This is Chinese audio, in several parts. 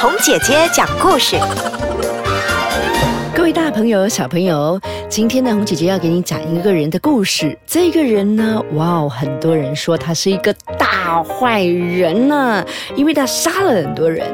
红姐姐讲故事。各位大朋友、小朋友，今天呢，红姐姐要给你讲一个人的故事。这个人呢，哇哦，很多人说他是一个大坏人呢，因为他杀了很多人。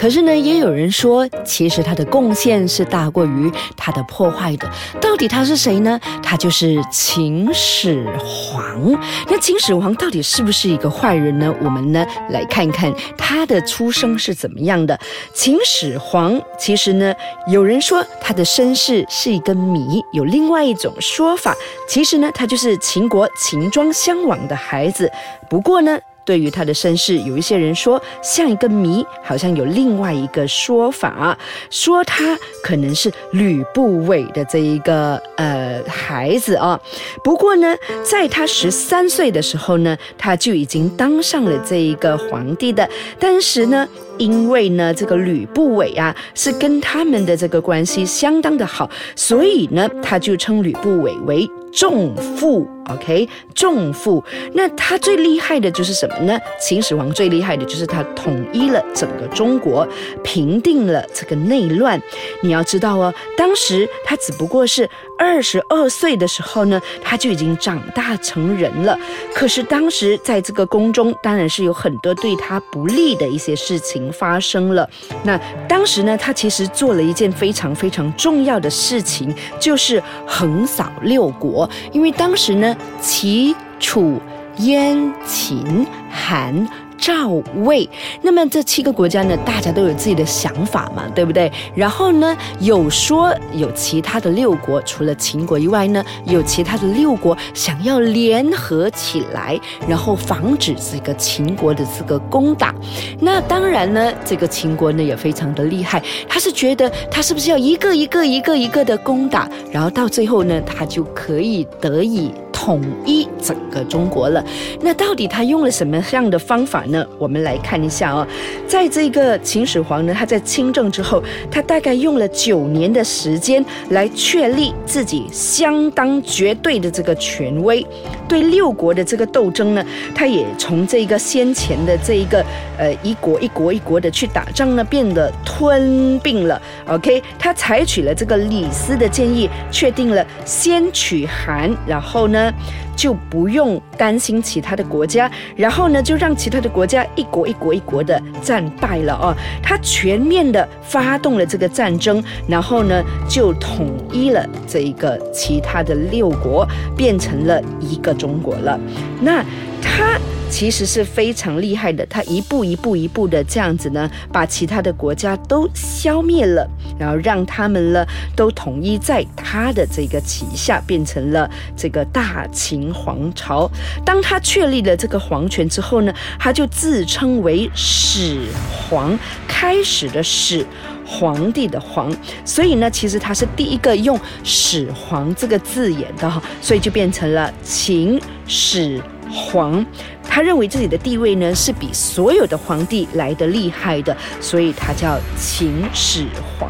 可是呢，也有人说，其实他的贡献是大过于他的破坏的。到底他是谁呢？他就是秦始皇。那秦始皇到底是不是一个坏人呢？我们呢来看看他的出生是怎么样的。秦始皇其实呢，有人说他的身世是一个谜，有另外一种说法，其实呢，他就是秦国秦庄襄王的孩子。不过呢。对于他的身世，有一些人说像一个谜，好像有另外一个说法，说他可能是吕不韦的这一个呃孩子啊。不过呢，在他十三岁的时候呢，他就已经当上了这一个皇帝的。当时呢，因为呢这个吕不韦啊是跟他们的这个关系相当的好，所以呢他就称吕不韦为。重父，OK，重父。那他最厉害的就是什么呢？秦始皇最厉害的就是他统一了整个中国，平定了这个内乱。你要知道哦，当时他只不过是二十二岁的时候呢，他就已经长大成人了。可是当时在这个宫中，当然是有很多对他不利的一些事情发生了。那当时呢，他其实做了一件非常非常重要的事情，就是横扫六国。因为当时呢，齐、楚、燕、秦、韩。赵魏，那么这七个国家呢，大家都有自己的想法嘛，对不对？然后呢，有说有其他的六国，除了秦国以外呢，有其他的六国想要联合起来，然后防止这个秦国的这个攻打。那当然呢，这个秦国呢也非常的厉害，他是觉得他是不是要一个一个一个一个的攻打，然后到最后呢，他就可以得以。统一整个中国了，那到底他用了什么样的方法呢？我们来看一下啊，在这个秦始皇呢，他在亲政之后，他大概用了九年的时间来确立自己相当绝对的这个权威，对六国的这个斗争呢，他也从这个先前的这一个呃一国一国一国的去打仗呢，变得吞并了。OK，他采取了这个李斯的建议，确定了先取韩，然后呢。就不用担心其他的国家，然后呢，就让其他的国家一国一国一国的战败了哦。他全面的发动了这个战争，然后呢，就统一了这一个其他的六国，变成了一个中国了。那他。其实是非常厉害的，他一步一步一步的这样子呢，把其他的国家都消灭了，然后让他们呢都统一在他的这个旗下，变成了这个大秦皇朝。当他确立了这个皇权之后呢，他就自称为始皇，开始的始，皇帝的皇，所以呢，其实他是第一个用始皇这个字眼的哈，所以就变成了秦始。皇，他认为自己的地位呢是比所有的皇帝来的厉害的，所以他叫秦始皇。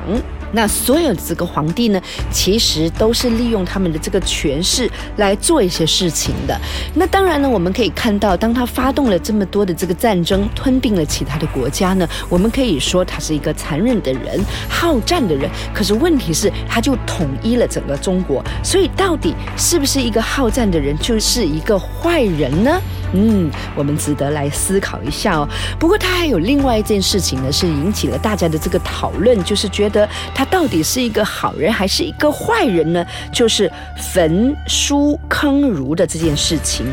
那所有的这个皇帝呢，其实都是利用他们的这个权势来做一些事情的。那当然呢，我们可以看到，当他发动了这么多的这个战争，吞并了其他的国家呢，我们可以说他是一个残忍的人，好战的人。可是问题是，他就统一了整个中国，所以到底是不是一个好战的人，就是一个坏人呢？嗯，我们值得来思考一下哦。不过他还有另外一件事情呢，是引起了大家的这个讨论，就是觉得他到底是一个好人还是一个坏人呢？就是焚书坑儒的这件事情。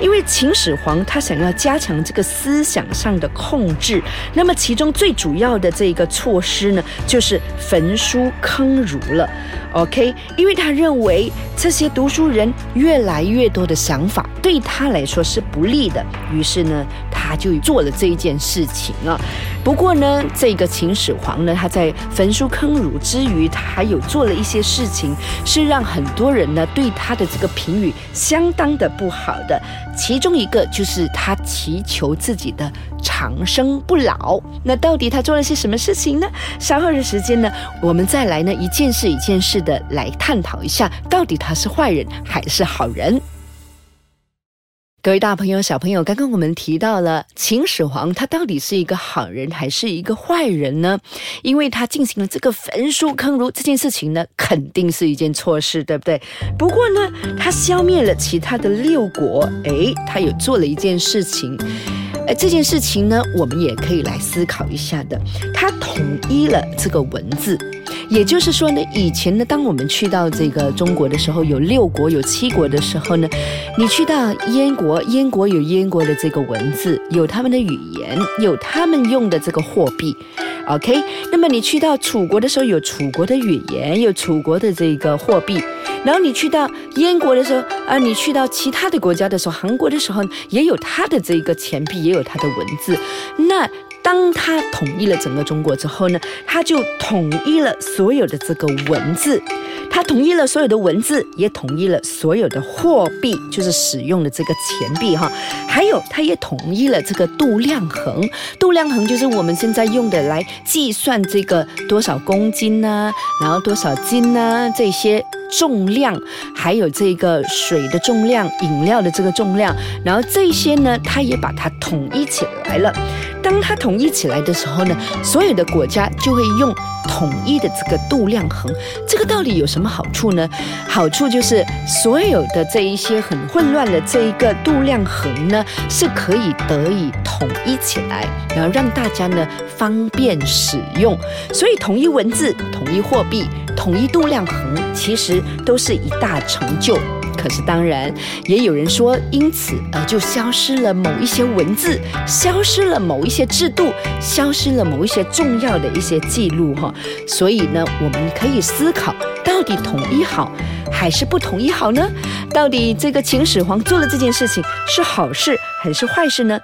因为秦始皇他想要加强这个思想上的控制，那么其中最主要的这个措施呢，就是焚书坑儒了。OK，因为他认为这些读书人越来越多的想法对他来说是不利的，于是呢，他就做了这一件事情啊。不过呢，这个秦始皇呢，他在焚书坑儒之余，他还有做了一些事情，是让很多人呢对他的这个评语相当的不好的。其中一个就是他祈求自己的长生不老。那到底他做了些什么事情呢？稍后的时间呢，我们再来呢一件事一件事的来探讨一下，到底他是坏人还是好人。各位大朋友、小朋友，刚刚我们提到了秦始皇，他到底是一个好人还是一个坏人呢？因为他进行了这个焚书坑儒这件事情呢，肯定是一件错事，对不对？不过呢，他消灭了其他的六国，诶，他有做了一件事情。哎，这件事情呢，我们也可以来思考一下的。他统一了这个文字，也就是说呢，以前呢，当我们去到这个中国的时候，有六国、有七国的时候呢，你去到燕国，燕国有燕国的这个文字，有他们的语言，有他们用的这个货币。OK，那么你去到楚国的时候，有楚国的语言，有楚国的这个货币。然后你去到燕国的时候，啊，你去到其他的国家的时候，韩国的时候也有他的这个钱币，也有他的文字。那当他统一了整个中国之后呢，他就统一了所有的这个文字。他统一了所有的文字，也统一了所有的货币，就是使用的这个钱币哈。还有，他也统一了这个度量衡。度量衡就是我们现在用的来计算这个多少公斤呢，然后多少斤呢这些重量，还有这个水的重量、饮料的这个重量，然后这些呢，他也把它统一起来了。当它统一起来的时候呢，所有的国家就会用统一的这个度量衡。这个到底有什么好处呢？好处就是所有的这一些很混乱的这一个度量衡呢，是可以得以统一起来，然后让大家呢方便使用。所以统一文字、统一货币、统一度量衡，其实都是一大成就。可是，当然也有人说，因此而，就消失了某一些文字，消失了某一些制度，消失了某一些重要的一些记录哈。所以呢，我们可以思考，到底统一好还是不统一好呢？到底这个秦始皇做了这件事情是好事还是坏事呢？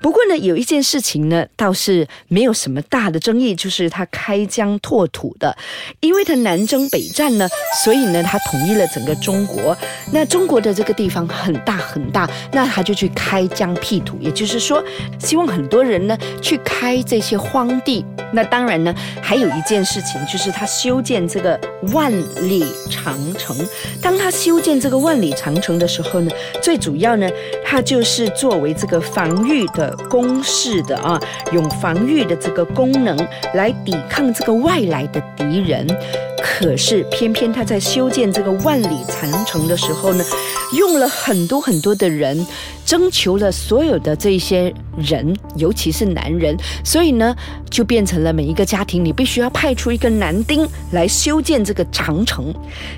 不过呢，有一件事情呢，倒是没有什么大的争议，就是他开疆拓土的，因为他南征北战呢，所以呢，他统一了整个中国。那中国的这个地方很大很大，那他就去开疆辟土，也就是说，希望很多人呢去开这些荒地。那当然呢，还有一件事情，就是他修建这个万里长城。当他修建这个万里长城的时候呢，最主要呢，他就是作为这个防御的。工事的啊，用防御的这个功能来抵抗这个外来的敌人。可是偏偏他在修建这个万里长城的时候呢，用了很多很多的人。征求了所有的这些人，尤其是男人，所以呢，就变成了每一个家庭，你必须要派出一个男丁来修建这个长城。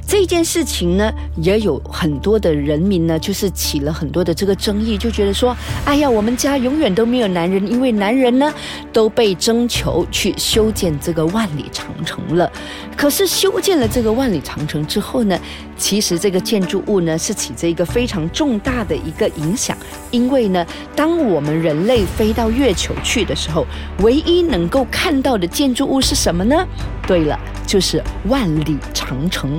这件事情呢，也有很多的人民呢，就是起了很多的这个争议，就觉得说，哎呀，我们家永远都没有男人，因为男人呢都被征求去修建这个万里长城了。可是修建了这个万里长城之后呢，其实这个建筑物呢是起着一个非常重大的一个影响。因为呢，当我们人类飞到月球去的时候，唯一能够看到的建筑物是什么呢？对了，就是万里长城。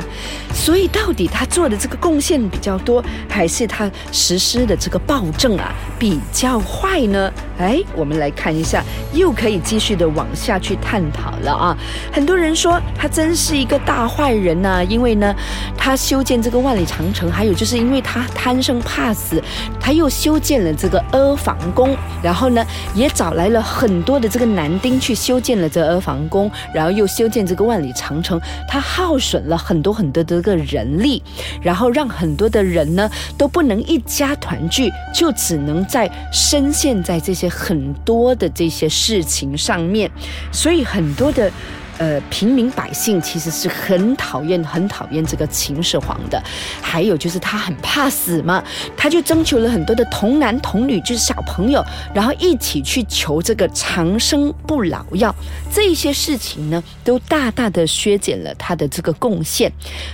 所以，到底他做的这个贡献比较多，还是他实施的这个暴政啊比较坏呢？哎，我们来看一下，又可以继续的往下去探讨了啊。很多人说他真是一个大坏人呐，因为呢，他修建这个万里长城，还有就是因为他贪生怕死，他又修建了这个阿房宫，然后呢，也找来了很多的这个男丁去修建了这阿房宫，然后又修建这个万里长城，他耗损了很多很多的个人力，然后让很多的人呢都不能一家团聚，就只能在深陷在这些。很多的这些事情上面，所以很多的呃平民百姓其实是很讨厌、很讨厌这个秦始皇的。还有就是他很怕死嘛，他就征求了很多的童男童女，就是小朋友，然后一起去求这个长生不老药。这些事情呢，都大大的削减了他的这个贡献。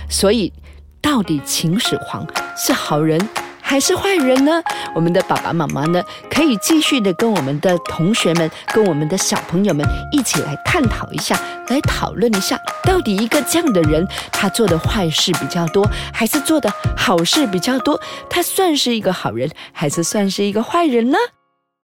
所以，到底秦始皇是好人？还是坏人呢？我们的爸爸妈妈呢，可以继续的跟我们的同学们、跟我们的小朋友们一起来探讨一下，来讨论一下，到底一个这样的人，他做的坏事比较多，还是做的好事比较多？他算是一个好人，还是算是一个坏人呢？